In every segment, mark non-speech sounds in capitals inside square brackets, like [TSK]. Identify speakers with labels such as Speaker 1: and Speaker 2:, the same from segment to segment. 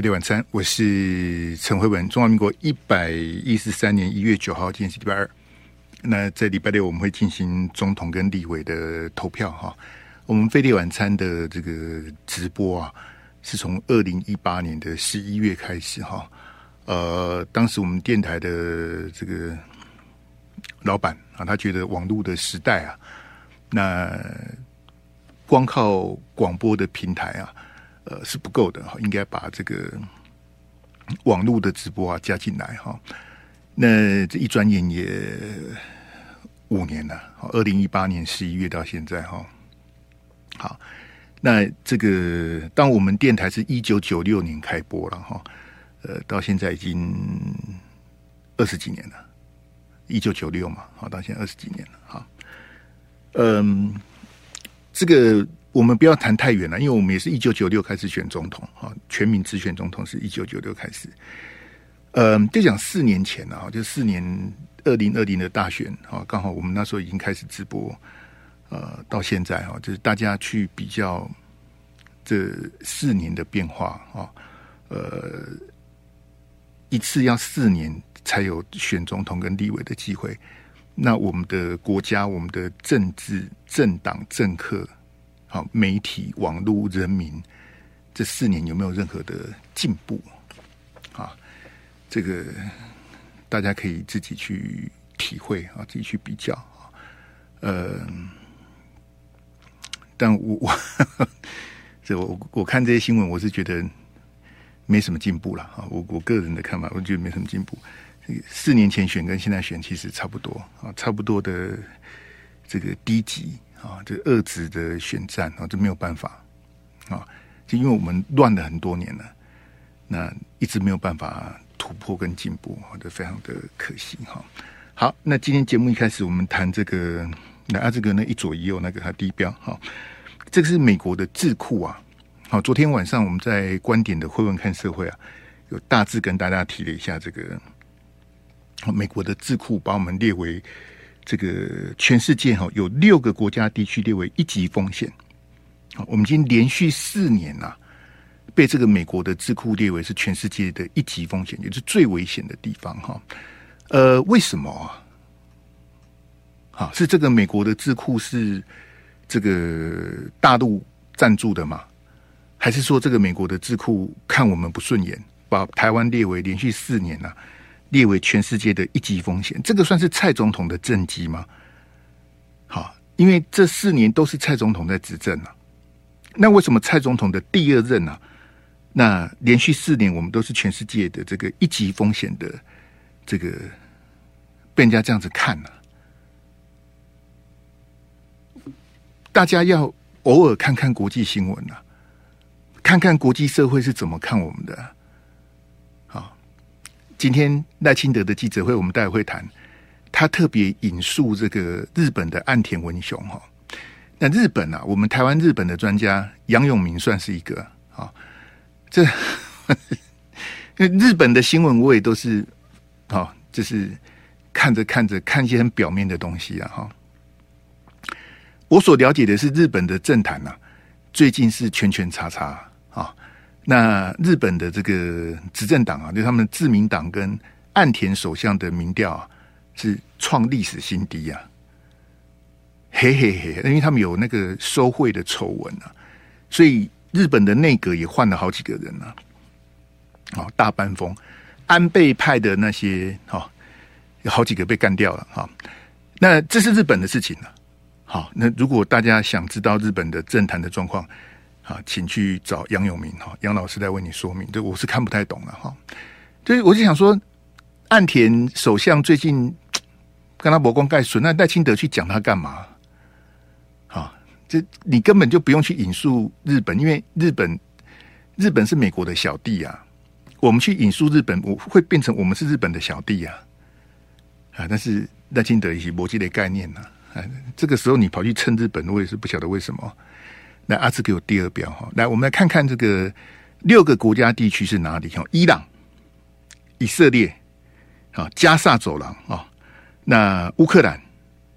Speaker 1: 飞碟晚餐，我是陈慧文。中华民国一百一十三年一月九号，今天是礼拜二。那在礼拜六我们会进行总统跟立委的投票哈。我们飞碟晚餐的这个直播啊，是从二零一八年的十一月开始哈。呃，当时我们电台的这个老板啊，他觉得网络的时代啊，那光靠广播的平台啊。呃，是不够的哈，应该把这个网络的直播啊加进来哈。那这一转眼也五年了，二零一八年十一月到现在哈。好，那这个当我们电台是一九九六年开播了哈，呃，到现在已经二十几年了，一九九六嘛，好，到现在二十几年了哈。嗯，这个。我们不要谈太远了，因为我们也是一九九六开始选总统啊，全民直选总统是一九九六开始。嗯，就讲四年前啊，就四年二零二零的大选啊，刚好我们那时候已经开始直播，呃，到现在哈，就是大家去比较这四年的变化啊，呃，一次要四年才有选总统跟立委的机会，那我们的国家、我们的政治、政党、政客。好，媒体、网络、人民，这四年有没有任何的进步？啊，这个大家可以自己去体会啊，自己去比较啊。呃，但我我这我我看这些新闻，我是觉得没什么进步了啊。我我个人的看法，我觉得没什么进步。四年前选跟现在选其实差不多啊，差不多的这个低级。啊，这个二职的选战啊，这没有办法啊，就因为我们乱了很多年了，那一直没有办法突破跟进步，这非常的可惜哈。好，那今天节目一开始，我们谈这个，那啊，这个呢一左一右那个它低标哈，这个是美国的智库啊。好，昨天晚上我们在观点的慧文看社会啊，有大致跟大家提了一下这个，美国的智库把我们列为。这个全世界哈有六个国家地区列为一级风险，好，我们已经连续四年呐被这个美国的智库列为是全世界的一级风险，也是最危险的地方哈。呃，为什么啊？好，是这个美国的智库是这个大陆赞助的吗？还是说这个美国的智库看我们不顺眼，把台湾列为连续四年呐？列为全世界的一级风险，这个算是蔡总统的政绩吗？好，因为这四年都是蔡总统在执政啊。那为什么蔡总统的第二任呢、啊？那连续四年我们都是全世界的这个一级风险的这个被人家这样子看呢、啊？大家要偶尔看看国际新闻啊，看看国际社会是怎么看我们的、今天赖清德的记者会，我们待会谈。他特别引述这个日本的岸田文雄哈。那日本啊，我们台湾日本的专家杨永明算是一个啊。这因 [LAUGHS] 为日本的新闻我也都是啊，就是看着看着看一些很表面的东西啊哈。我所了解的是日本的政坛呐，最近是圈圈叉叉。那日本的这个执政党啊，就他们自民党跟岸田首相的民调啊，是创历史新低啊！嘿嘿嘿，因为他们有那个收贿的丑闻啊，所以日本的内阁也换了好几个人啊。好，大搬风，安倍派的那些哈，有好几个被干掉了哈。那这是日本的事情了。好，那如果大家想知道日本的政坛的状况，啊，请去找杨永明哈，杨老师来为你说明。这我是看不太懂了哈。所以我就想说，岸田首相最近 [TSK] 跟他魔光盖损，那赖清德去讲他干嘛？好，这你根本就不用去引述日本，因为日本日本是美国的小弟啊。我们去引述日本，我会变成我们是日本的小弟啊。啊，但是赖清德一些逻辑的概念呢？啊，这个时候你跑去蹭日本，我也是不晓得为什么。那阿兹给我第二标哈，来我们来看看这个六个国家地区是哪里哈？伊朗、以色列啊、加萨走廊啊，那乌克兰、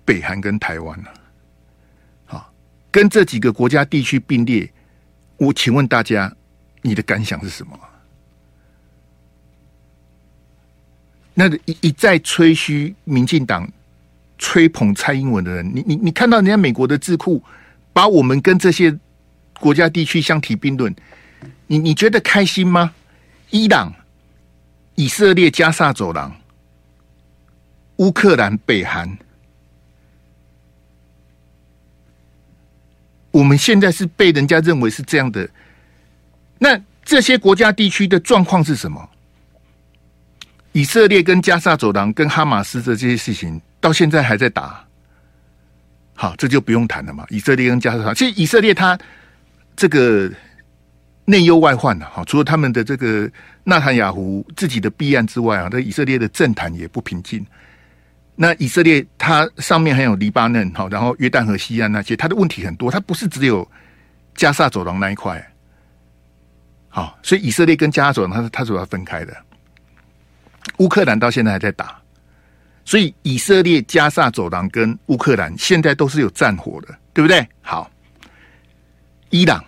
Speaker 1: 北韩跟台湾呢？好，跟这几个国家地区并列，我请问大家，你的感想是什么？那一一再吹嘘民进党吹捧蔡英文的人，你你你看到人家美国的智库把我们跟这些国家地区相提并论，你你觉得开心吗？伊朗、以色列、加萨走廊、乌克兰、北韩，我们现在是被人家认为是这样的。那这些国家地区的状况是什么？以色列跟加萨走廊跟哈马斯的这些事情，到现在还在打。好，这就不用谈了嘛。以色列跟加沙，其实以色列他这个内忧外患的哈，除了他们的这个纳坦雅胡自己的弊案之外啊，这以色列的政坛也不平静。那以色列它上面还有黎巴嫩哈，然后约旦河西岸那些，它的问题很多，它不是只有加萨走廊那一块。好，所以以色列跟加沙走廊它是它主要分开的。乌克兰到现在还在打，所以以色列、加萨走廊跟乌克兰现在都是有战火的，对不对？好，伊朗，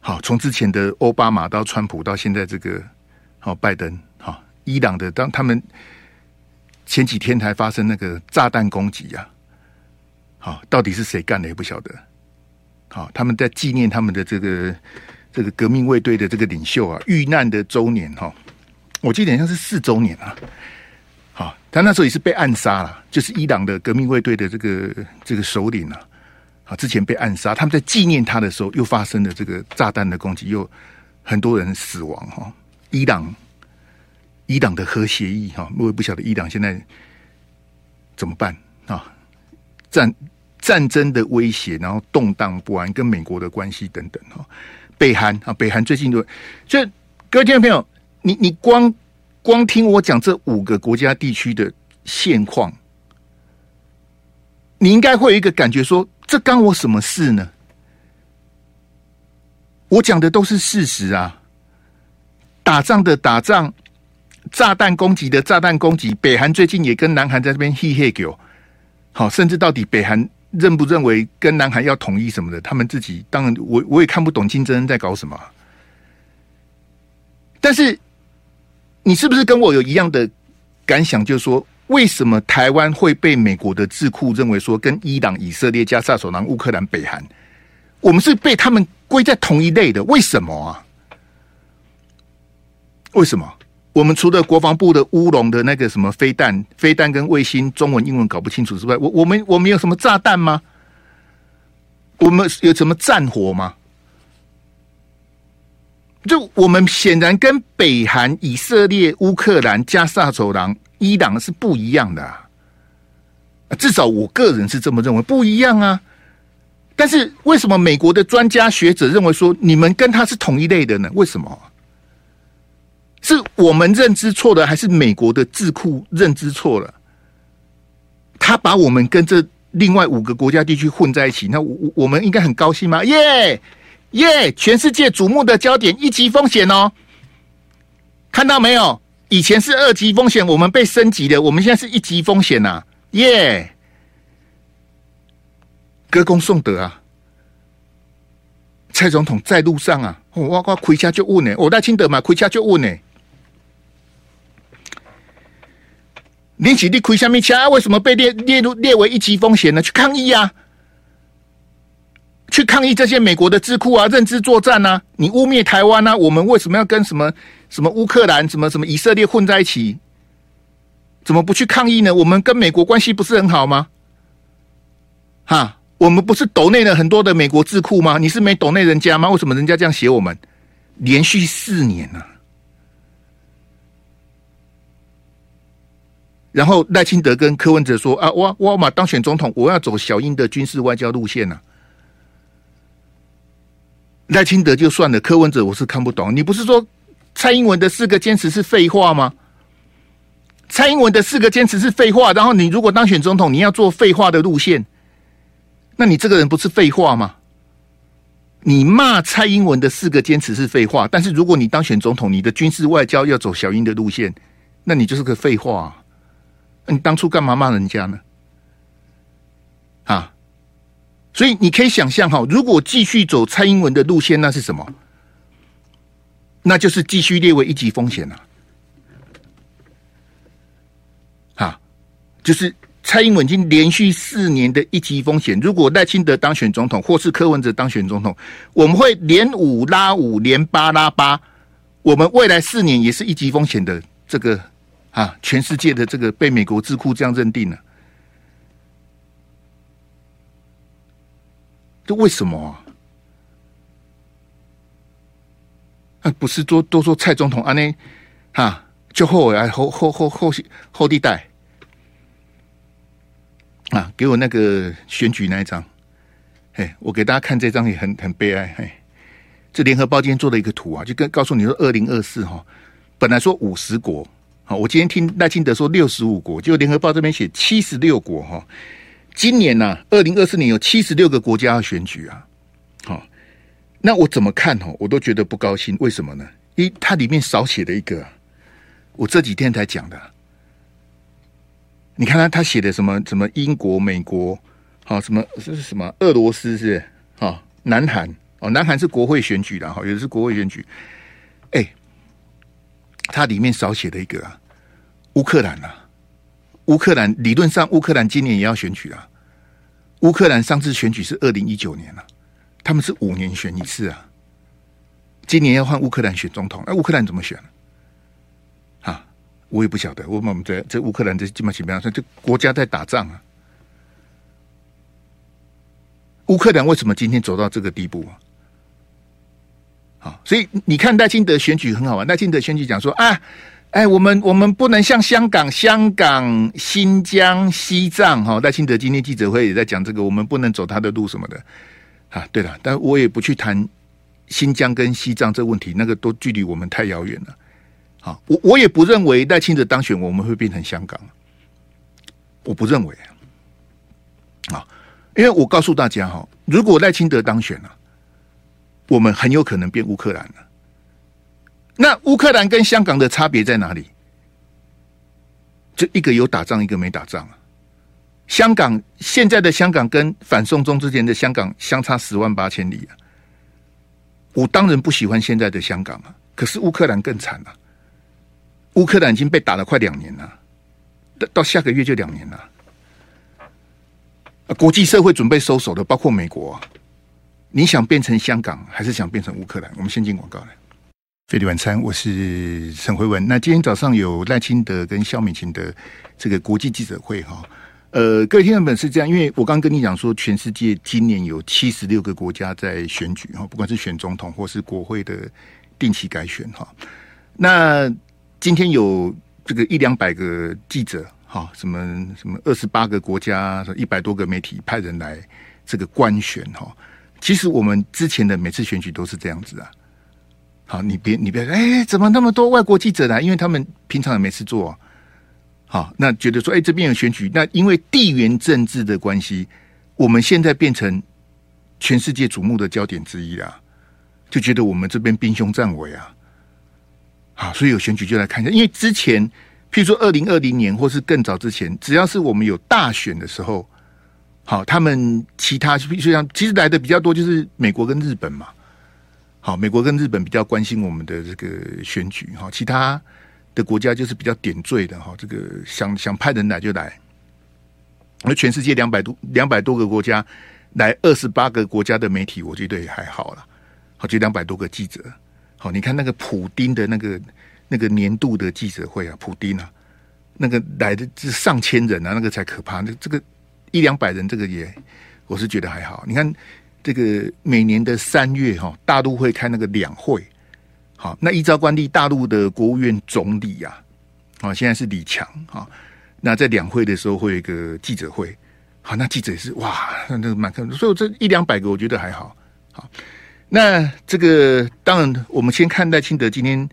Speaker 1: 好，从之前的奥巴马到川普到现在这个好拜登，好，伊朗的当他们前几天才发生那个炸弹攻击呀，好，到底是谁干的也不晓得，好，他们在纪念他们的这个这个革命卫队的这个领袖啊遇难的周年哈。我记得好像是四周年啊，他那时候也是被暗杀了，就是伊朗的革命卫队的这个这个首领啊，啊，之前被暗杀，他们在纪念他的时候，又发生了这个炸弹的攻击，又很多人死亡哈。伊朗，伊朗的核协议哈，我也不晓得伊朗现在怎么办啊？战战争的威胁，然后动荡不安，跟美国的关系等等哈。北韩啊，北韩最近就就各位听众朋友。你你光光听我讲这五个国家地区的现况，你应该会有一个感觉说，这干我什么事呢？我讲的都是事实啊，打仗的打仗，炸弹攻击的炸弹攻击，北韩最近也跟南韩在这边嘿嘿叫，好，甚至到底北韩认不认为跟南韩要统一什么的，他们自己当然我我也看不懂金正恩在搞什么，但是。你是不是跟我有一样的感想？就是说，为什么台湾会被美国的智库认为说跟伊朗、以色列、加萨走廊、乌克兰、北韩，我们是被他们归在同一类的？为什么啊？为什么？我们除了国防部的乌龙的那个什么飞弹、飞弹跟卫星中文、英文搞不清楚之外，我我们我们有什么炸弹吗？我们有什么战火吗？就我们显然跟北韩、以色列、乌克兰、加萨走廊、伊朗是不一样的啊，至少我个人是这么认为，不一样啊。但是为什么美国的专家学者认为说你们跟他是同一类的呢？为什么？是我们认知错了，还是美国的智库认知错了？他把我们跟这另外五个国家地区混在一起，那我我们应该很高兴吗？耶、耶全世界瞩目的焦点，一级风险哦，看到没有？以前是二级风险，我们被升级了，我们现在是一级风险呐、啊！耶！歌功颂德啊！蔡总统在路上啊！我我回家就问呢，我在清德嘛，回家就问呢。林启立亏下面掐，为什么被列列入列为一级风险呢？去抗议啊！去抗议这些美国的智库啊，认知作战啊！你污蔑台湾啊，我们为什么要跟什么什么乌克兰、什么什么以色列混在一起？怎么不去抗议呢？我们跟美国关系不是很好吗？哈，我们不是抖内了很多的美国智库吗？你是没抖内人家吗？为什么人家这样写我们？连续四年啊！然后赖清德跟柯文哲说啊，我我嘛当选总统，我要走小英的军事外交路线呢、啊。赖清德就算了，柯文哲我是看不懂。你不是说蔡英文的四个坚持是废话吗？蔡英文的四个坚持是废话，然后你如果当选总统，你要做废话的路线，那你这个人不是废话吗？你骂蔡英文的四个坚持是废话，但是如果你当选总统，你的军事外交要走小英的路线，那你就是个废话。你当初干嘛骂人家呢？啊？所以你可以想象哈，如果继续走蔡英文的路线，那是什么？那就是继续列为一级风险了。啊就是蔡英文已经连续四年的一级风险。如果赖清德当选总统，或是柯文哲当选总统，我们会连五拉五，连八拉八。我们未来四年也是一级风险的这个啊，全世界的这个被美国智库这样认定了。这为什么啊？啊，不是多多说蔡总统啊？那啊就后来后后后后后地带啊，给我那个选举那一张，哎，我给大家看这张也很很悲哀。哎，这联合报今天做了一个图啊，就跟告诉你说，二零二四哈，本来说五十国，好，我今天听赖清德说六十五国，结果联合报这边写七十六国哈。今年呢、啊，二零二四年有七十六个国家要选举啊，好，那我怎么看哦，我都觉得不高兴。为什么呢？一它里面少写了一个，我这几天才讲的。你看他他写的什么什么英国、美国，好什么这是什么俄罗斯是啊，南韩哦，南韩是国会选举的哈，有的是国会选举。哎，它里面少写了一个啊，乌克兰啊。乌克兰理论上，乌克兰今年也要选举啊。乌克兰上次选举是二零一九年了，他们是五年选一次啊。今年要换乌克兰选总统，那乌克兰怎么选？啊，我也不晓得。我们这这乌克兰这基本基本上说，这国家在打仗啊。乌克兰为什么今天走到这个地步啊？好，所以你看赖清德选举很好玩。赖清德选举讲说啊。哎，我们我们不能像香港、香港、新疆、西藏哈。赖清德今天记者会也在讲这个，我们不能走他的路什么的。啊，对了，但我也不去谈新疆跟西藏这问题，那个都距离我们太遥远了。好，我我也不认为赖清德当选我们会变成香港，我不认为啊。因为我告诉大家哈，如果赖清德当选了，我们很有可能变乌克兰了。那乌克兰跟香港的差别在哪里？就一个有打仗，一个没打仗啊。香港现在的香港跟反送中之前的香港相差十万八千里啊。我当然不喜欢现在的香港啊，可是乌克兰更惨了。乌克兰已经被打了快两年了，到到下个月就两年了。国际社会准备收手的，包括美国。你想变成香港，还是想变成乌克兰？我们先进广告来。费利晚餐，我是陈慧文。那今天早上有赖清德跟萧美琴的这个国际记者会哈。呃，各位听众们是这样，因为我刚刚跟你讲说，全世界今年有七十六个国家在选举哈，不管是选总统或是国会的定期改选哈。那今天有这个一两百个记者哈，什么什么二十八个国家一百多个媒体派人来这个观选哈。其实我们之前的每次选举都是这样子啊。好，你别你别说，哎，怎么那么多外国记者来？因为他们平常也没事做，好，那觉得说，哎，这边有选举，那因为地缘政治的关系，我们现在变成全世界瞩目的焦点之一啊，就觉得我们这边兵凶战危啊。好，所以有选举就来看一下，因为之前，譬如说二零二零年或是更早之前，只要是我们有大选的时候，好，他们其他就像其实来的比较多，就是美国跟日本嘛。好，美国跟日本比较关心我们的这个选举哈，其他的国家就是比较点缀的哈，这个想想派人来就来，而全世界两百多两百多个国家来二十八个国家的媒体，我觉得也还好了，好就两百多个记者，好，你看那个普丁的那个那个年度的记者会啊，普丁啊，那个来的是上千人啊，那个才可怕，那这个一两百人这个也我是觉得还好，你看。这个每年的三月哈，大陆会开那个两会，好，那依照惯例，大陆的国务院总理呀，啊，现在是李强啊，那在两会的时候会有一个记者会，好，那记者也是哇，那个蛮看，所以这一两百个我觉得还好，好，那这个当然，我们先看待清德今天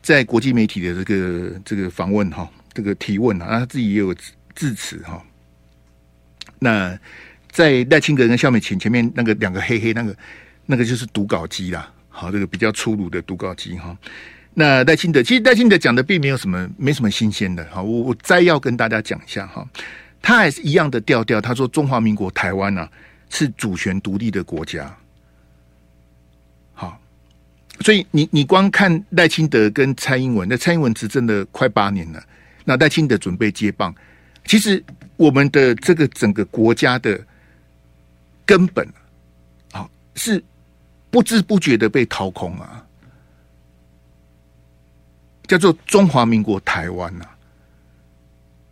Speaker 1: 在国际媒体的这个这个访问哈，这个提问啊，他自己也有致辞哈，那。在赖清德跟萧美琴前面那个两个黑黑那个那个就是读稿机啦，好，这个比较粗鲁的读稿机哈。那赖清德其实赖清德讲的并没有什么没什么新鲜的，好，我我再要跟大家讲一下哈，他还是一样的调调，他说中华民国台湾呢是主权独立的国家，好，所以你你光看赖清德跟蔡英文，那蔡英文执政了快八年了，那赖清德准备接棒，其实我们的这个整个国家的根本啊，是不知不觉的被掏空啊，叫做中华民国台湾呐。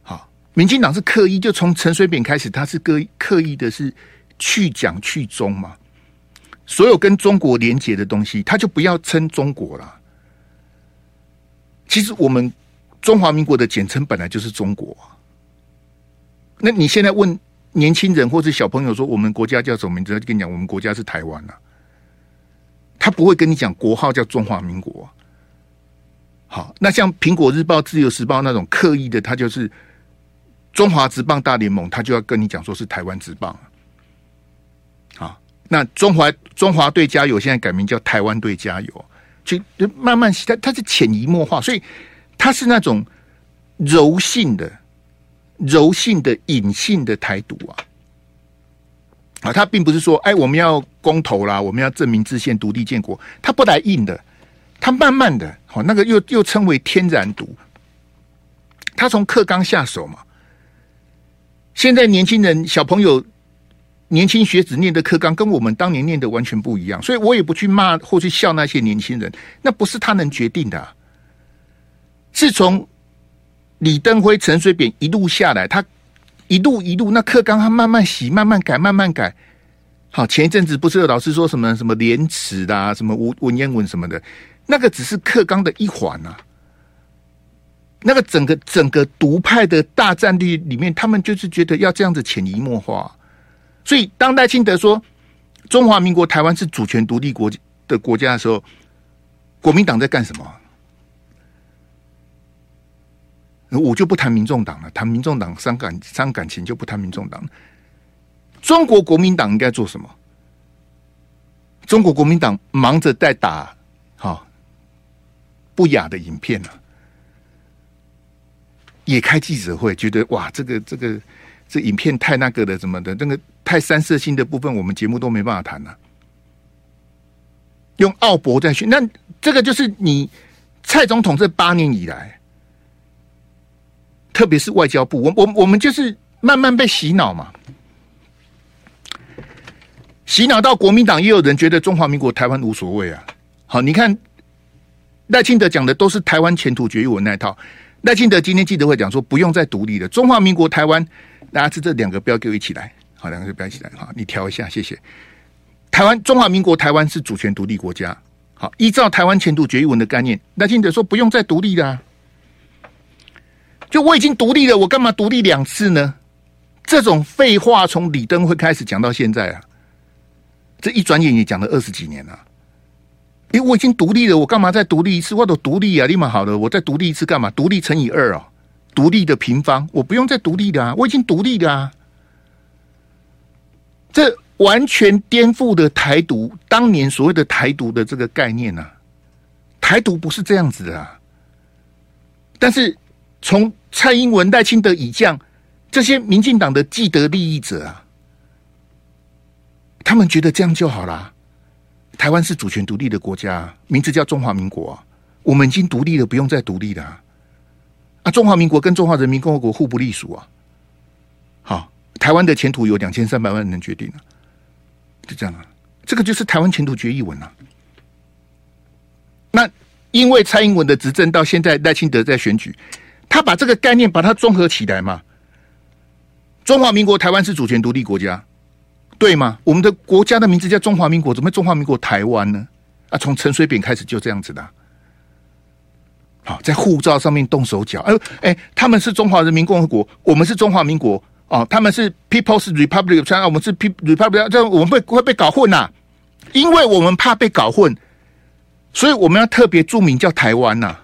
Speaker 1: 好，民进党是刻意，就从陈水扁开始，他是刻刻意的是去讲去中嘛，所有跟中国连接的东西，他就不要称中国了。其实我们中华民国的简称本来就是中国。啊那你现在问年轻人或者小朋友说，我们国家叫什么名字？就跟你讲，我们国家是台湾啊。他不会跟你讲国号叫中华民国。好，那像苹果日报、自由时报那种刻意的，他就是中华职棒大联盟，他就要跟你讲说是台湾职棒。好，那中华中华队加油，现在改名叫台湾队加油。就就慢慢，它它是潜移默化，所以它是那种柔性的、柔性的、隐性的台独啊！啊，他并不是说，哎，我们要公投啦，我们要证明自宪、独立建国，他不来硬的，他慢慢的，好，那个又又称为天然独，他从课纲下手嘛。现在年轻人、小朋友。年轻学子念的课纲跟我们当年念的完全不一样，所以我也不去骂或去笑那些年轻人，那不是他能决定的啊。是从李登辉、陈水扁一路下来，他一路一路那课纲他慢慢洗、慢慢改、慢慢改。好，前一阵子不是有老师说什么什么廉耻啦、什么文文言文什么的，那个只是课纲的一环啊。那个整个整个独派的大战略里面，他们就是觉得要这样子潜移默化。所以，当代清德说中华民国台湾是主权独立国的国家的时候，国民党在干什么？我就不谈民众党了，谈民众党伤感伤感情，就不谈民众党。中国国民党应该做什么？中国国民党忙着在打哈不雅的影片呢，也开记者会，觉得哇，这个这个。这影片太那个的，什么的，那个太三色性的部分，我们节目都没办法谈了。用奥博在选，那这个就是你蔡总统这八年以来，特别是外交部，我我我们就是慢慢被洗脑嘛，洗脑到国民党也有人觉得中华民国台湾无所谓啊。好，你看赖清德讲的都是台湾前途决议文那一套。赖清德今天记者会讲说，不用再独立了，中华民国台湾。大家是这两个标给我一起来，好，两个标起来，好，你调一下，谢谢。台湾中华民国台湾是主权独立国家，好，依照台湾前途决议文的概念，赖清德说不用再独立了，就我已经独立了，我干嘛独立两次呢？这种废话从李登辉开始讲到现在啊，这一转眼也讲了二十几年了。因为我已经独立了，我干嘛再独立一次？我都独立啊，立马好了，我再独立一次干嘛？独立乘以二哦。独立的平方，我不用再独立的啊，我已经独立的啊。这完全颠覆的台独当年所谓的台独的这个概念啊。台独不是这样子的啊。但是从蔡英文、赖清德以降这些民进党的既得利益者啊，他们觉得这样就好啦。台湾是主权独立的国家，名字叫中华民国啊，我们已经独立了，不用再独立了啊。中华民国跟中华人民共和国互不隶属啊！好，台湾的前途由两千三百万人决定了，就这样啊。这个就是台湾前途决议文啊。那因为蔡英文的执政到现在，赖清德在选举，他把这个概念把它综合起来嘛。中华民国台湾是主权独立国家，对吗？我们的国家的名字叫中华民国，怎么中华民国台湾呢？啊，从陈水扁开始就这样子的。好，在护照上面动手脚，哎哎，他们是中华人民共和国，我们是中华民国哦，他们是 People's Republic of China，我们是 People Republic，这样我们会会被搞混呐、啊，因为我们怕被搞混，所以我们要特别注明叫台湾呐、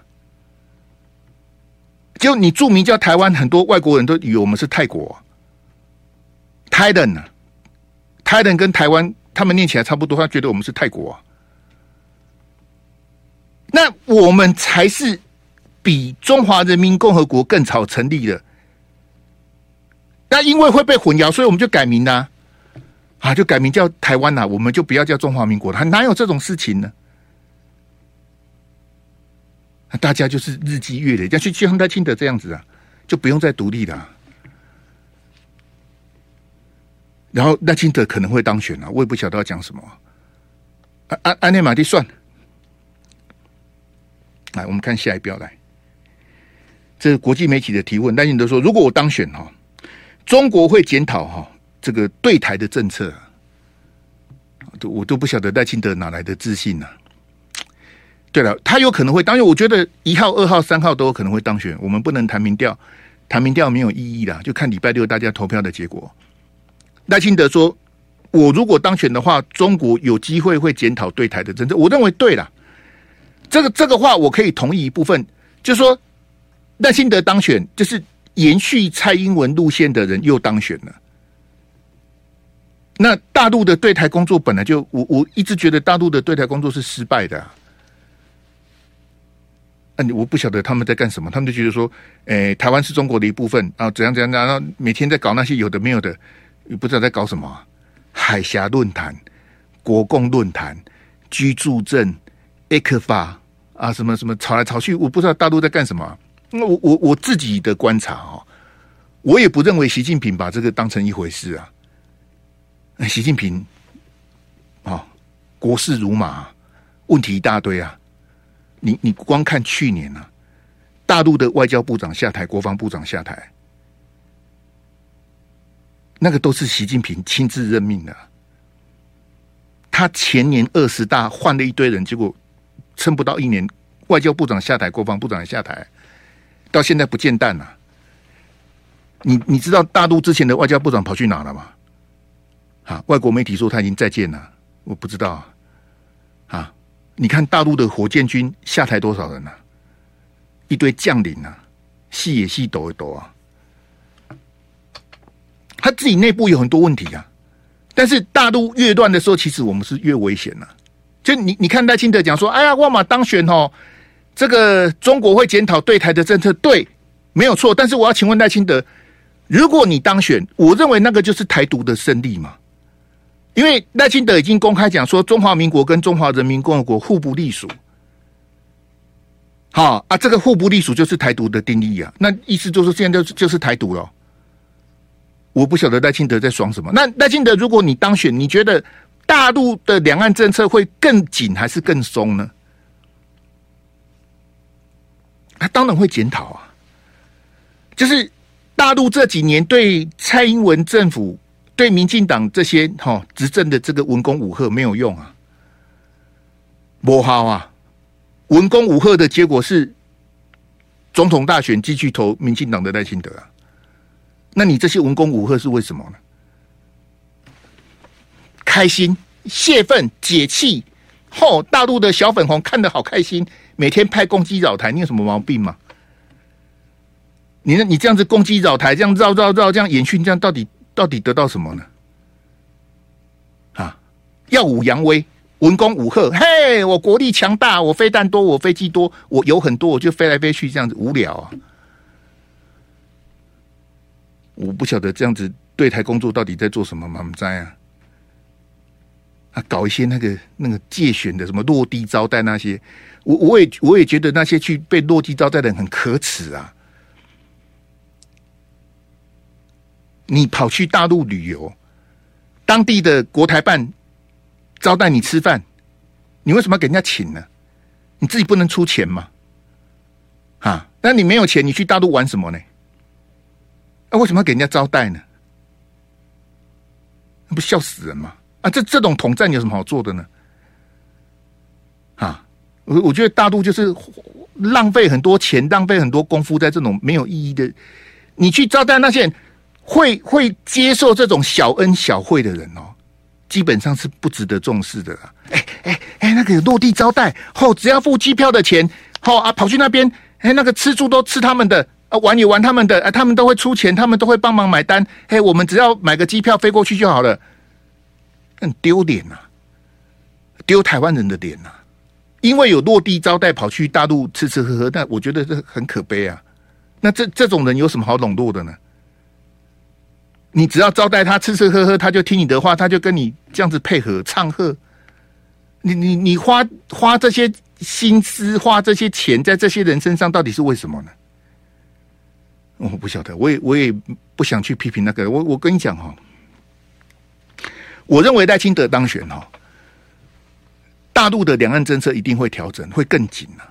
Speaker 1: 就你注明叫台湾，很多外国人都以为我们是泰国，Thailand，Thailand 跟台湾他们念起来差不多，他觉得我们是泰国、啊，那我们才是。比中华人民共和国更早成立的，那因为会被混淆，所以我们就改名啦，啊，就改名叫台湾啦，我们就不要叫中华民国，还哪有这种事情呢？大家就是日积月累，要去像赖清德这样子啊，就不用再独立了。然后赖清德可能会当选啊，我也不晓得要讲什么。安安安内马蒂算，来，我们看下一标来。这是国际媒体的提问，赖清德说：“如果我当选哈，中国会检讨哈这个对台的政策。”都我都不晓得赖清德哪来的自信呢、啊？对了，他有可能会当选，我觉得一号、二号、三号都有可能会当选。我们不能谈民调，谈民调没有意义啦，就看礼拜六大家投票的结果。赖清德说：“我如果当选的话，中国有机会会检讨对台的政策。”我认为对了，这个这个话我可以同意一部分，就是说。赖清德当选，就是延续蔡英文路线的人又当选了。那大陆的对台工作本来就，我我一直觉得大陆的对台工作是失败的。我不晓得他们在干什么，他们就觉得说，诶，台湾是中国的一部分啊，怎样怎样，然后每天在搞那些有的没有的，不知道在搞什么。海峡论坛、国共论坛、居住证、艾克法啊，什么什么吵来吵去，我不知道大陆在干什么。那我我我自己的观察哈，我也不认为习近平把这个当成一回事啊。习近平啊，国事如麻，问题一大堆啊。你你光看去年啊，大陆的外交部长下台，国防部长下台，那个都是习近平亲自任命的。他前年二十大换了一堆人，结果撑不到一年，外交部长下台，国防部长下台。到现在不见弹了，你你知道大陆之前的外交部长跑去哪了吗？啊，外国媒体说他已经再见了，我不知道。你看大陆的火箭军下台多少人呢？一堆将领啊，戏也戏，抖一抖啊。他自己内部有很多问题啊，但是大陆越乱的时候，其实我们是越危险了。就你你看赖清德讲说，哎呀，万马当选哦。这个中国会检讨对台的政策，对，没有错。但是我要请问赖清德，如果你当选，我认为那个就是台独的胜利嘛？因为赖清德已经公开讲说，中华民国跟中华人民共和国互不隶属。好啊，这个互不隶属就是台独的定义啊。那意思就是现在就是就是台独了。我不晓得赖清德在爽什么。那赖清德，如果你当选，你觉得大陆的两岸政策会更紧还是更松呢？他当然会检讨啊，就是大陆这几年对蔡英文政府、对民进党这些哈执政的这个文攻武吓没有用啊，不好啊，文攻武吓的结果是总统大选继续投民进党的赖清德啊，那你这些文攻武吓是为什么呢？开心、泄愤、解气，吼！大陆的小粉红看得好开心。每天派攻击扰台，你有什么毛病吗？你你这样子攻击扰台，这样绕绕绕，这样演训，这样到底到底得到什么呢？啊，耀武扬威，文攻武吓，嘿，我国力强大，我飞弹多，我飞机多，我油很多，我就飞来飞去，这样子无聊啊！我不晓得这样子对台工作到底在做什么嘛？不知啊。啊，搞一些那个那个介选的什么落地招待那些，我我也我也觉得那些去被落地招待的人很可耻啊！你跑去大陆旅游，当地的国台办招待你吃饭，你为什么要给人家请呢？你自己不能出钱吗？啊，那你没有钱，你去大陆玩什么呢？那、啊、为什么要给人家招待呢？那不笑死人吗？啊，这这种统战有什么好做的呢？啊，我我觉得大陆就是浪费很多钱，浪费很多功夫在这种没有意义的。你去招待那些会会接受这种小恩小惠的人哦，基本上是不值得重视的啦。哎哎哎，那个落地招待，哦，只要付机票的钱，哦啊，跑去那边，哎，那个吃住都吃他们的，啊，玩也玩他们的，啊，他们都会出钱，他们都会帮忙买单。哎，我们只要买个机票飞过去就好了。很丢脸呐，丢台湾人的脸呐！因为有落地招待跑去大陆吃吃喝喝，但我觉得这很可悲啊。那这这种人有什么好笼络的呢？你只要招待他吃吃喝喝，他就听你的话，他就跟你这样子配合唱和。你你你花花这些心思，花这些钱在这些人身上，到底是为什么呢？我不晓得，我也我也不想去批评那个。我我跟你讲哈。我认为赖清德当选哈，大陆的两岸政策一定会调整，会更紧啊，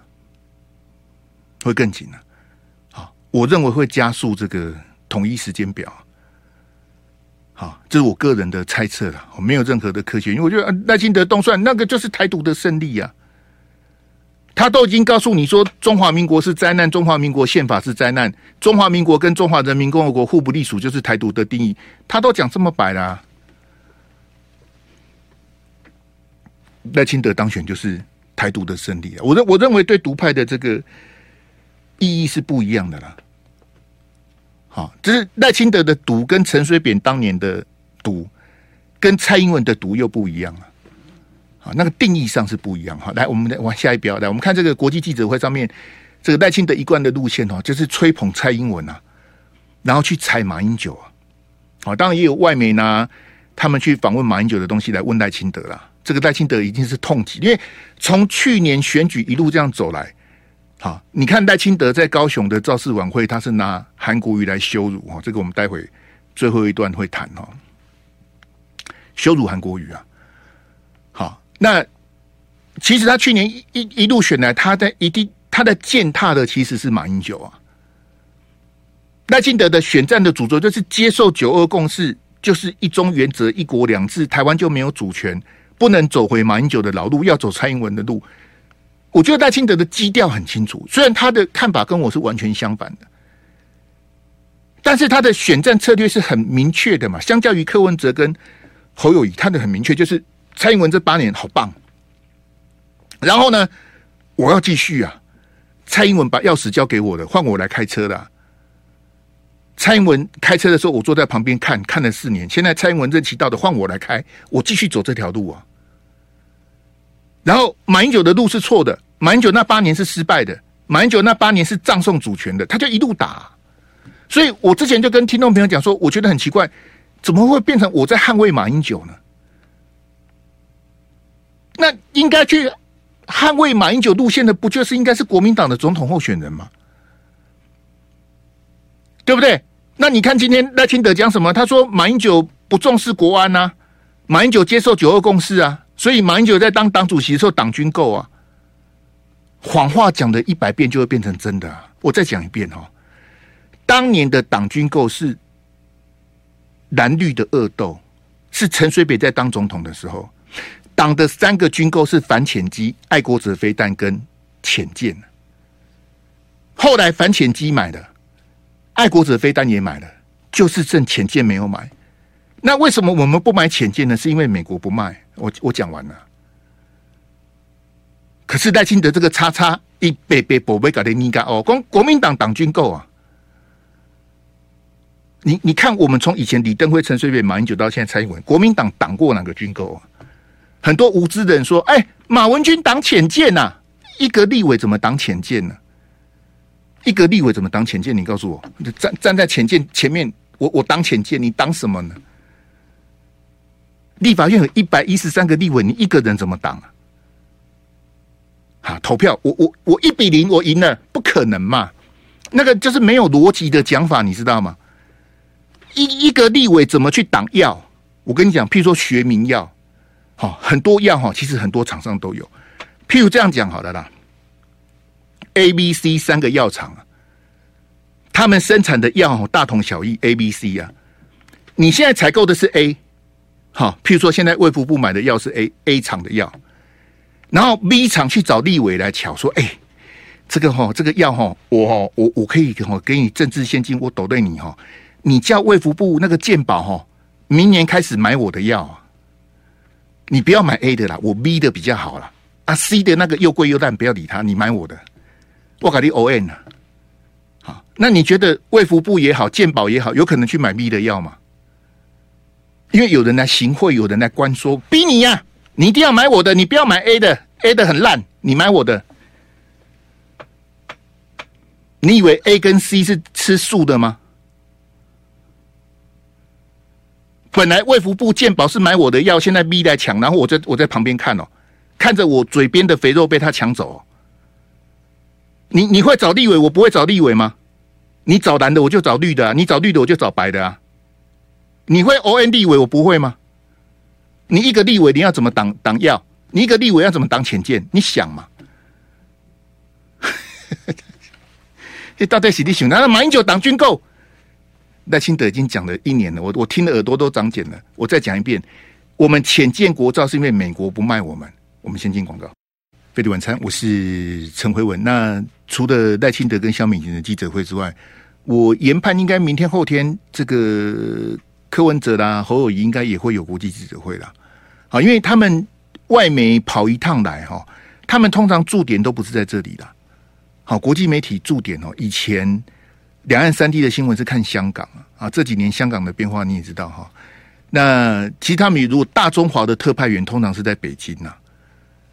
Speaker 1: 会更紧啊。好，我认为会加速这个统一时间表。好，这是我个人的猜测了，我没有任何的科学，因为我觉得赖清德动算那个就是台独的胜利呀、啊。他都已经告诉你说，中华民国是灾难，中华民国宪法是灾难，中华民国跟中华人民共和国互不隶属，就是台独的定义。他都讲这么白了、啊，赖清德当选就是台独的胜利啊！我认我认为对独派的这个意义是不一样的啦。好，只是赖清德的独跟陈水扁当年的独，跟蔡英文的独又不一样了。啊，那个定义上是不一样哈。来，我们来往下一标来，我们看这个国际记者会上面，这个赖清德一贯的路线哦，就是吹捧蔡英文啊，然后去踩马英九啊。好，当然也有外媒拿他们去访问马英九的东西来问赖清德啦。这个赖清德已经是痛击，因为从去年选举一路这样走来，好，你看赖清德在高雄的造势晚会，他是拿韩国瑜来羞辱啊。这个我们待会最后一段会谈哦，羞辱韩国瑜啊。好那其实他去年一一一路选来，他在一定他的践踏的其实是马英九啊。赖清德的选战的主轴就是接受九二共识，就是一中原则、一国两制，台湾就没有主权，不能走回马英九的老路，要走蔡英文的路。我觉得赖清德的基调很清楚，虽然他的看法跟我是完全相反的，但是他的选战策略是很明确的嘛。相较于柯文哲跟侯友宜，他的很明确就是。蔡英文这八年好棒，然后呢，我要继续啊！蔡英文把钥匙交给我的，换我来开车的。蔡英文开车的时候，我坐在旁边看，看了四年。现在蔡英文任期到的，换我来开，我继续走这条路啊。然后马英九的路是错的，马英九那八年是失败的，马英九那八年是葬送主权的，他就一路打。所以我之前就跟听众朋友讲说，我觉得很奇怪，怎么会变成我在捍卫马英九呢？那应该去捍卫马英九路线的，不就是应该是国民党的总统候选人吗？对不对？那你看今天赖清德讲什么？他说马英九不重视国安啊，马英九接受九二共识啊，所以马英九在当党主席的时候党军购啊，谎话讲的一百遍就会变成真的啊。我再讲一遍哦，当年的党军购是蓝绿的恶斗，是陈水扁在当总统的时候。党的三个军购是反潜机、爱国者飞弹跟潜舰。后来反潜机买了，爱国者飞弹也买了，就是剩潜舰没有买。那为什么我们不买潜舰呢？是因为美国不卖。我我讲完了。可是赖清德这个叉叉一被被宝贝搞的尼嘎哦，光国民党党军够啊！你你看，我们从以前李登辉、陈水扁、马英九到现在蔡英文，国民党挡过哪个军购啊？很多无知的人说：“哎、欸，马文君挡浅见呐，一个立委怎么挡浅见呢？一个立委怎么挡浅见？你告诉我，站站在浅见前面，我我挡浅见，你挡什么呢？立法院有一百一十三个立委，你一个人怎么挡啊？好，投票，我我我一比零，我赢了，不可能嘛？那个就是没有逻辑的讲法，你知道吗？一一个立委怎么去挡药？我跟你讲，譬如说学名药。”好，很多药哈，其实很多厂商都有。譬如这样讲好了啦，A、B、C 三个药厂啊，他们生产的药大同小异。A、B、C 啊，你现在采购的是 A，好，譬如说现在卫福部买的药是 A A 厂的药，然后 B 厂去找立委来乔说，哎、这个哈，这个药哈，我我我可以哈给你政治献金，我抖对你哈，你叫卫福部那个健保哈，明年开始买我的药。你不要买 A 的啦，我 B 的比较好啦。啊，C 的那个又贵又烂，不要理他。你买我的，我给你 ON 了。好，那你觉得卫福部也好，健保也好，有可能去买 B 的药吗？因为有人来行贿，有人来关说，逼你呀、你一定要买我的，你不要买 A 的，A 的很烂，你买我的。你以为 A 跟 C 是吃素的吗？本来卫福部健保是买我的药，现在 B 来抢，然后我在我在旁边看哦，看着我嘴边的肥肉被他抢走、你你会找立委，我不会找立委吗？你找蓝的，我就找绿的；你找绿的，我就找白的啊。你会 O N 立委，我不会吗？你一个立委你要怎么挡挡药？你一个立委要怎么挡浅见？你想嘛？[LAUGHS] 这到底是你想？那马英九挡军购？赖清德已经讲了一年了，我我听的耳朵都长茧了。我再讲一遍，我们潜舰国造是因为美国不卖我们。我们先进广告。飞碟晚餐，我是陈回文。那除了赖清德跟萧美琴的记者会之外，我研判应该明天后天这个柯文哲啦、侯友宜应该也会有国际记者会啦。好，因为他们外媒跑一趟来哈，他们通常驻点都不是在这里的。好，国际媒体驻点哦，以前。两岸三地的新闻是看香港啊，啊，这几年香港的变化你也知道哈。那其他们如果大中华的特派员通常是在北京呐，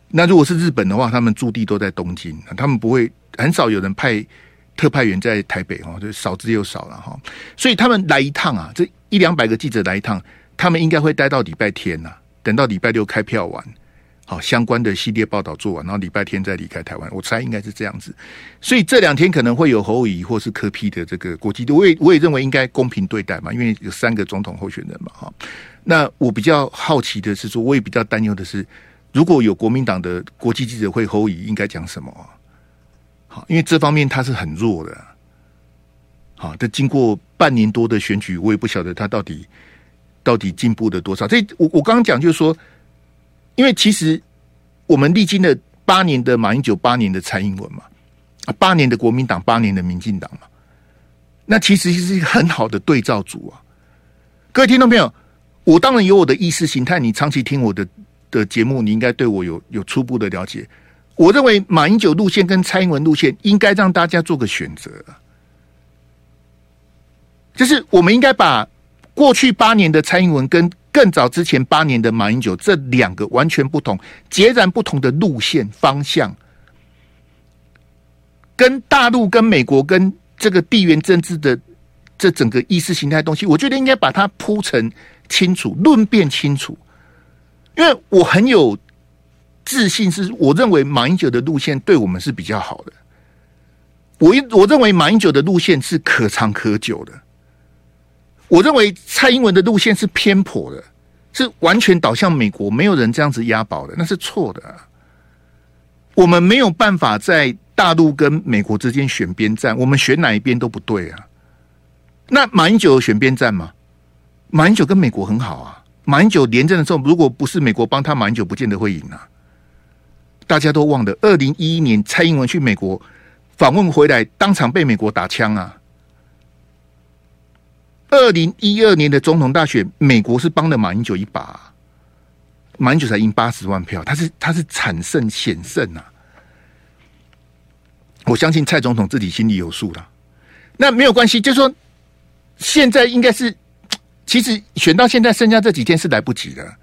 Speaker 1: 那如果是日本的话，他们驻地都在东京，他们不会很少有人派特派员在台北哈，就少之又少了哈。所以他们来一趟啊，这一两百个记者来一趟，他们应该会待到礼拜天呐，等到礼拜六开票完。好，相关的系列报道做完，然后礼拜天再离开台湾，我猜应该是这样子。所以这两天可能会有侯乙或是柯 P 的这个国际，我也我也认为应该公平对待嘛，因为有三个总统候选人嘛，哈。那我比较好奇的是说，我也比较担忧的是，如果有国民党的国际记者会，侯友宜应该讲什么？好，因为这方面他是很弱的。好，这经过半年多的选举，我也不晓得他到底到底进步了多少。这我我刚刚讲就是说。因为其实我们历经了八年的马英九，八年的蔡英文嘛，啊，八年的国民党，八年的民进党嘛，那其实是一个很好的对照组啊。各位听众朋友，我当然有我的意识形态，你长期听我的的节目，你应该对我有有初步的了解。我认为马英九路线跟蔡英文路线应该让大家做个选择，就是我们应该把过去八年的蔡英文跟更早之前八年的马英九，这两个完全不同、截然不同的路线方向，跟大陆、跟美国、跟这个地缘政治的这整个意识形态东西，我觉得应该把它铺陈清楚、论辩清楚。因为我很有自信，是我认为马英九的路线对我们是比较好的。我我认为马英九的路线是可长可久的。我认为蔡英文的路线是偏颇的，是完全导向美国，没有人这样子押宝的，那是错的。我们没有办法在大陆跟美国之间选边站，我们选哪一边都不对啊。那马英九选边站吗？马英九跟美国很好啊。马英九连任的时候，如果不是美国帮他，马英九不见得会赢啊。大家都忘了，二零一一年蔡英文去美国访问回来，当场被美国打枪啊。二零一二年的总统大选，美国是帮了马英九一把，马英九才赢八十万票，他是他是惨胜险胜啊！我相信蔡总统自己心里有数了。那没有关系，就是说现在应该是，其实选到现在剩下这几天是来不及的，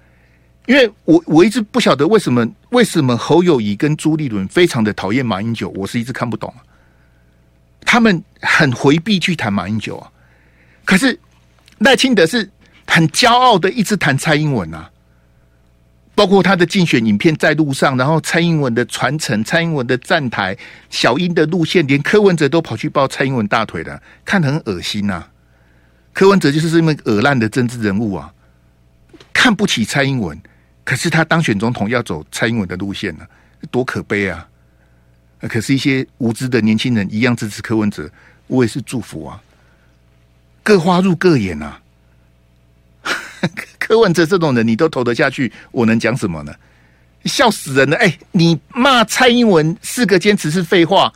Speaker 1: 因为我我一直不晓得为什么为什么侯友宜跟朱立伦非常的讨厌马英九，我是一直看不懂，他们很回避去谈马英九啊。可是赖清德是很骄傲的，一直谈蔡英文啊，包括他的竞选影片在路上，然后蔡英文的传承、蔡英文的站台、小英的路线，连柯文哲都跑去抱蔡英文大腿的，看得很恶心呐、啊。柯文哲就是这么恶烂的政治人物啊，看不起蔡英文，可是他当选总统要走蔡英文的路线呢、啊，多可悲啊！可是，一些无知的年轻人一样支持柯文哲，我也是祝福啊。各花入各眼啊！[LAUGHS] 柯文哲这种人，你都投得下去，我能讲什么呢？笑死人了！哎、你骂蔡英文四个坚持是废话，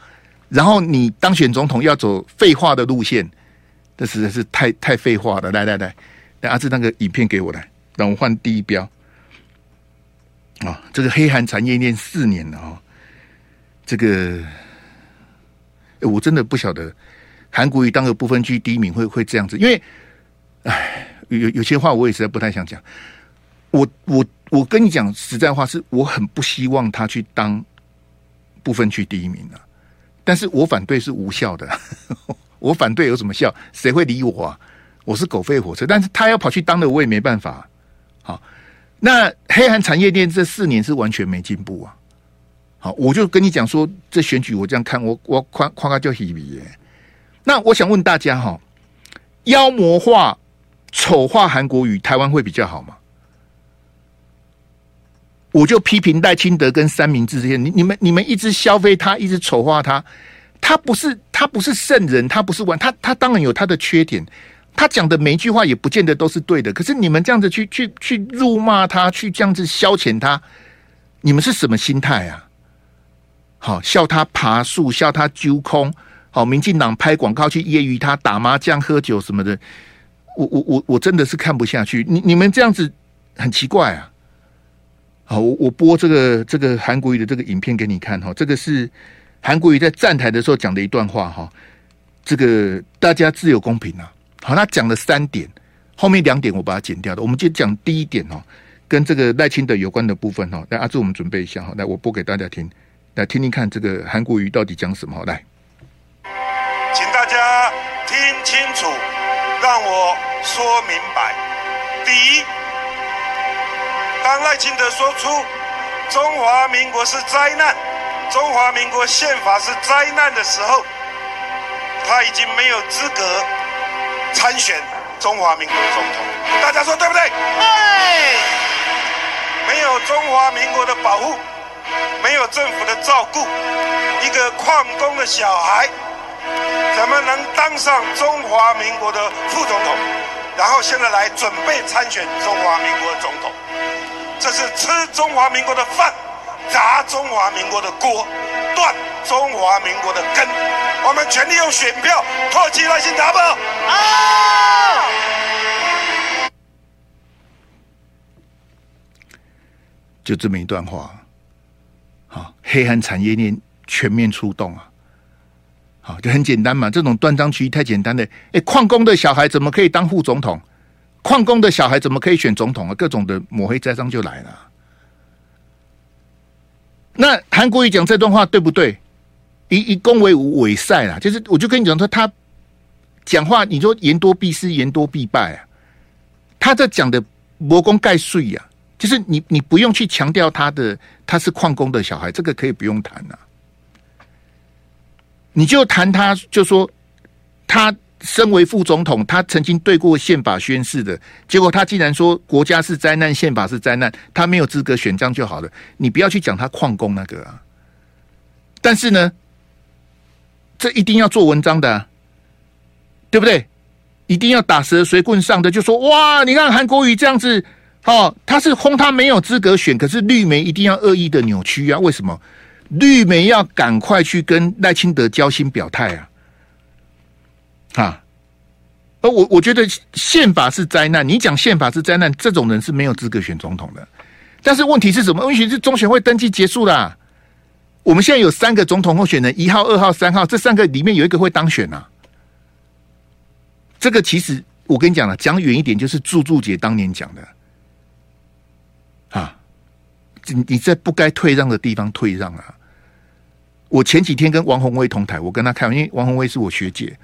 Speaker 1: 然后你当选总统要走废话的路线，这实在是太太废话了。来来来，来阿志那个影片给我来，让我换第一标。啊、这个黑韩产业链四年了、哦，这个、我真的不晓得。韩国瑜当个不分区第一名会会这样子，因为，唉，有有些话我也实在不太想讲。我我我跟你讲实在话，是我很不希望他去当不分区第一名的，但是我反对是无效的，[LAUGHS] 我反对有什么效？谁会理我啊？我是狗吠火车，但是他要跑去当的，我也没办法。好，那黑韩产业链这四年是完全没进步啊。好，我就跟你讲说，这选举我这样看，我我夸夸他叫喜比耶。那我想问大家哈，妖魔化、丑化韩国语，台湾会比较好吗？我就批评赖清德跟三明治这些，你你们你们一直消费他，一直丑化他，他不是他不是圣人，他不是完，他他当然有他的缺点，他讲的每一句话也不见得都是对的。可是你们这样子去去去辱骂他，去这样子消遣他，你们是什么心态啊？好，笑他爬树，笑他揪空，好，民进党拍广告去揶揄他打麻将、喝酒什么的，我我我我真的是看不下去。你你们这样子很奇怪啊。好，我我播这个这个韩国瑜的这个影片给你看哈，这个是韩国瑜在站台的时候讲的一段话哈，这个大家自有公平啊。好，他讲了三点，后面两点我把它剪掉的，我们就讲第一点哦，跟这个赖清德有关的部分哈。来，阿志，我们准备一下哈，来，我播给大家听，来听听看这个韩国瑜到底讲什
Speaker 2: 么。来，听清楚，让我说明白。第一。当赖清德说出中华民国是灾难，中华民国宪法是灾难的时候，他已经没有资格参选中华民国总统。大家说对不对？对。没有中华民国的保护，没有政府的照顾，一个矿工的小孩，怎么能当上中华民国的副总统？然后现在来准备参选中华民国的总统。这是吃中华民国的饭，砸中华民国的锅，断中华民国的根。我们全力用选票唾弃赖清德不？啊！
Speaker 1: 就这么一段话，好，黑暗产业链全面出动啊！好，就很简单嘛，这种断章取义太简单的。哎，矿工的小孩怎么可以当副总统？矿工的小孩怎么可以选总统啊？各种的抹黑栽赃就来了。那韩国瑜讲这段话对不对？以以恭维武伪赛啦，就是我就跟你讲说，他讲话你说言多必失，言多必败啊。他这讲的魔功盖碎呀，就是你你不用去强调他的他是矿工的小孩，这个可以不用谈呐。你就谈他，就说他。身为副总统，他曾经对过宪法宣誓的，结果他竟然说国家是灾难，宪法是灾难，他没有资格选这样就好了。你不要去讲他旷工那个啊，但是呢，这一定要做文章的，对不对？一定要打蛇随棍上的，就说哇，你看韩国瑜这样子，哦，他是轰他没有资格选，可是绿媒一定要恶意的扭曲啊？为什么？绿媒要赶快去跟赖清德交心表态啊？啊，而我我觉得宪法是灾难。你讲宪法是灾难，这种人是没有资格选总统的。但是问题是什么？问题是中选会登记结束了。我们现在有三个总统候选人，一号、二号、三号，这三个里面有一个会当选啊。这个其实我跟你讲了，讲远一点就是柱柱姐当年讲的。啊，你你在不该退让的地方退让啊。我前几天跟王鸿薇同台，我跟他开玩笑，因为王鸿薇是我学姐。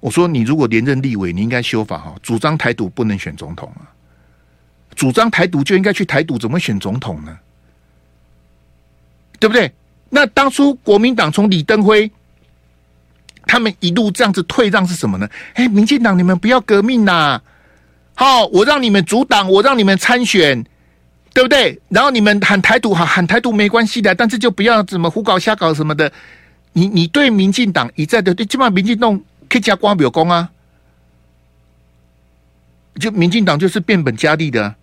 Speaker 1: 我说：“你如果连任立委，你应该修法哈，主张台独不能选总统啊！主张台独就应该去台独，怎么选总统呢？对不对？那当初国民党从李登辉他们一路这样子退让是什么呢？哎，民进党你们不要革命呐！好，我让你们组党，我让你们参选，对不对？然后你们喊台独，好喊台独没关系的，但是就不要怎么胡搞瞎搞什么的。你你对民进党一再的对，起码民进党。”可以加光表功啊！就民进党就是变本加厉的，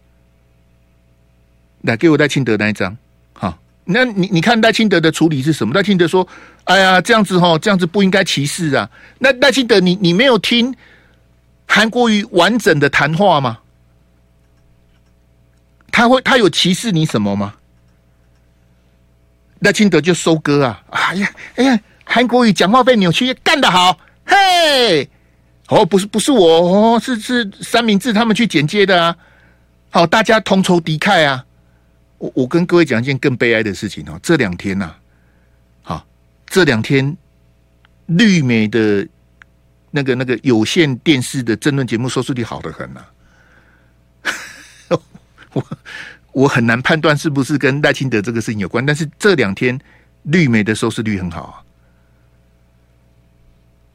Speaker 1: 来给我戴清德那一张，好，那你你看赖清德的处理是什么？赖清德说：“哎呀，这样子哈，这样子不应该歧视啊。”那赖清德你，你你没有听韩国瑜完整的谈话吗？他会他有歧视你什么吗？赖清德就收割啊！哎呀哎呀，韩国语讲话被扭曲，干得好！嘿，哦，不是不是我哦，是是三明治他们去剪接的啊。好，大家同仇敌忾啊。我我跟各位讲一件更悲哀的事情哦，这两天呐，好，这两天绿媒的那个那个有线电视的争论节目收视率好得很呐。我 [LAUGHS] 我很难判断是不是跟赖清德这个事情有关，但是这两天绿媒的收视率很好啊。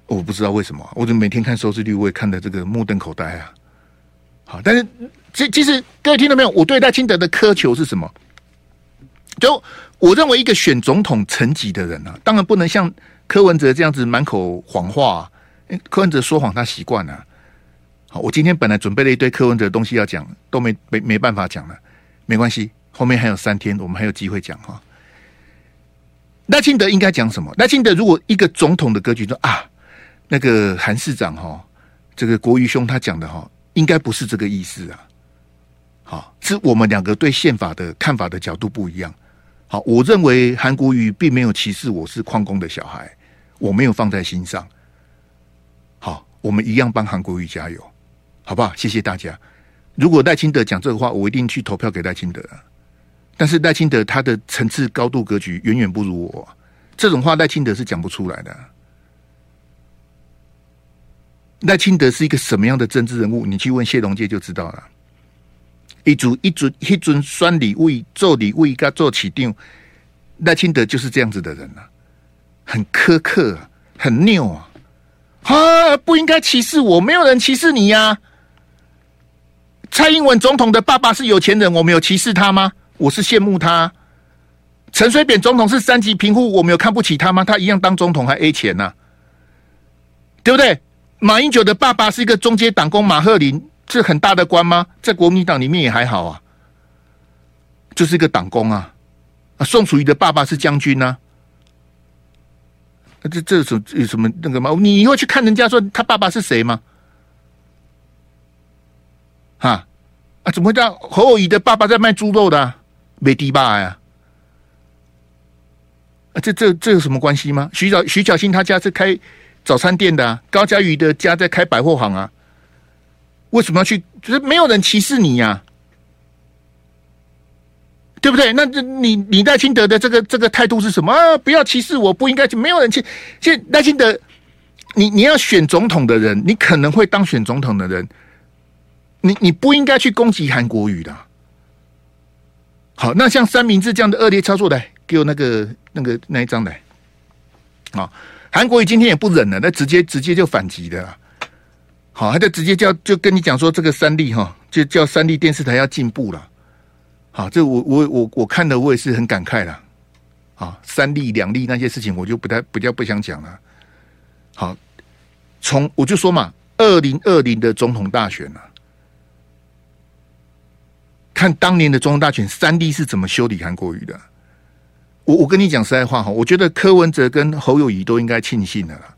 Speaker 1: 我不知道为什么，我就每天看收视率，我也看的这个目瞪口呆啊。好，但是其其实各位听到没有？我对赖清德的苛求是什么？就我认为，一个选总统层级的人啊，当然不能像柯文哲这样子满口谎话啊。柯文哲说谎他习惯了。好，我今天本来准备了一堆柯文哲的东西要讲，都没没没办法讲了。没关系，后面还有三天，我们还有机会讲哈。赖清德应该讲什么？赖清德如果一个总统的格局说啊，那个韩市长哈，这个国瑜兄他讲的哈，应该不是这个意思啊。好，是我们两个对宪法的看法的角度不一样。好，我认为韩国瑜并没有歧视我是矿工的小孩，我没有放在心上。好，我们一样帮韩国瑜加油，好不好？谢谢大家。如果赖清德讲这个话，我一定去投票给赖清德。但是赖清德他的层次高度格局远远不如我，这种话赖清德是讲不出来的。赖清德是一个什么样的政治人物？你去问谢龙介就知道了。一组一组一尊酸礼位做礼位，该做起定。赖清德就是这样子的人啊，很苛刻，很拗啊！啊，不应该歧视我，没有人歧视你呀、蔡英文总统的爸爸是有钱人，我没有歧视他吗？我是羡慕他。陈水扁总统是三级贫户，我没有看不起他吗？他一样当总统还 A 钱呢、啊，对不对？马英九的爸爸是一个中阶党工马鹤林。是很大的官吗？在国民党里面也还好啊，就是一个党工啊。啊，宋楚瑜的爸爸是将军呢啊。这这是有什么那个吗？你会去看人家说他爸爸是谁吗？哈啊，怎么会这样？侯友宜的爸爸在卖猪肉的、啊，没迪爸呀？啊，这这这有什么关系吗？徐小徐巧芯他家是开早餐店的、高嘉瑜的家在开百货行啊。为什么要去？就是没有人歧视你呀、对不对？那这你你赖清德的这个这个态度是什么？不要歧视我，不应该去。没有人歧。现赖清德，你你要选总统的人，你可能会当选总统的人，你你不应该去攻击韩国瑜的。好，那像三明治这样的恶劣操作，来给我那个那个那一张来。啊，韩国瑜今天也不忍了，那直接直接就反击的。好，他就直接叫，就跟你讲说，这个三立哈，就叫三立电视台要进步了。好，这我我我我看的我也是很感慨了。啊，三立两立那些事情，我就不太比较不想讲了。好，从我就说嘛，二零二零的总统大选啊，看当年的总统大选，三 D 是怎么修理韩国瑜的。我我跟你讲实在话哈，我觉得柯文哲跟侯友谊都应该庆幸的啦。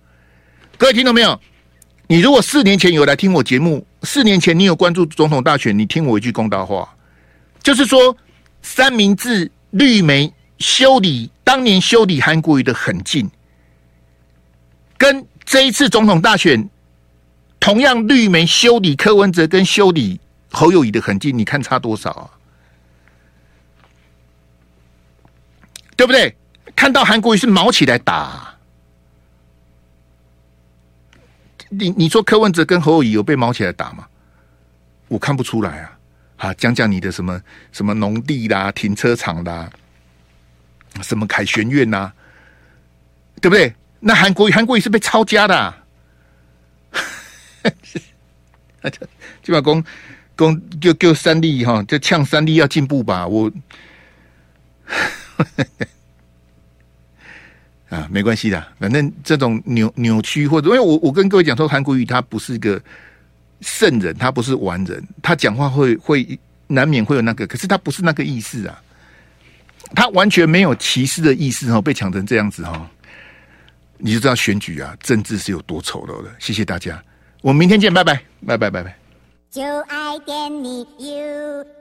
Speaker 1: 各位听到没有？你如果四年前有来听我节目，四年前你有关注总统大选，你听我一句公道话，就是说三明治绿媒修理当年修理韩国瑜的狠劲，跟这一次总统大选同样绿媒修理柯文哲跟修理侯友宜的痕迹，你看差多少啊？对不对？看到韩国瑜是毛起来打。你你说柯文哲跟侯友宜有被毛起来打吗？我看不出来啊！啊，讲讲你的什么什么农地啦、停车场啦，什么凯旋苑呐，对不对？那韩国瑜韩国瑜是被抄家的、啊，基本公公就就三立哈，就呛三立要进步吧，我。[LAUGHS] 啊，没关系的，反正这种扭扭曲或者，因为我我跟各位讲说，韩国瑜他不是一个圣人，他不是完人，他讲话会会难免会有那个，可是他不是那个意思啊，他完全没有歧视的意思哈，被抢成这样子哈，你就知道选举啊，政治是有多丑陋的。谢谢大家，我们明天见，拜拜，拜拜，拜拜。就爱点你 UFO。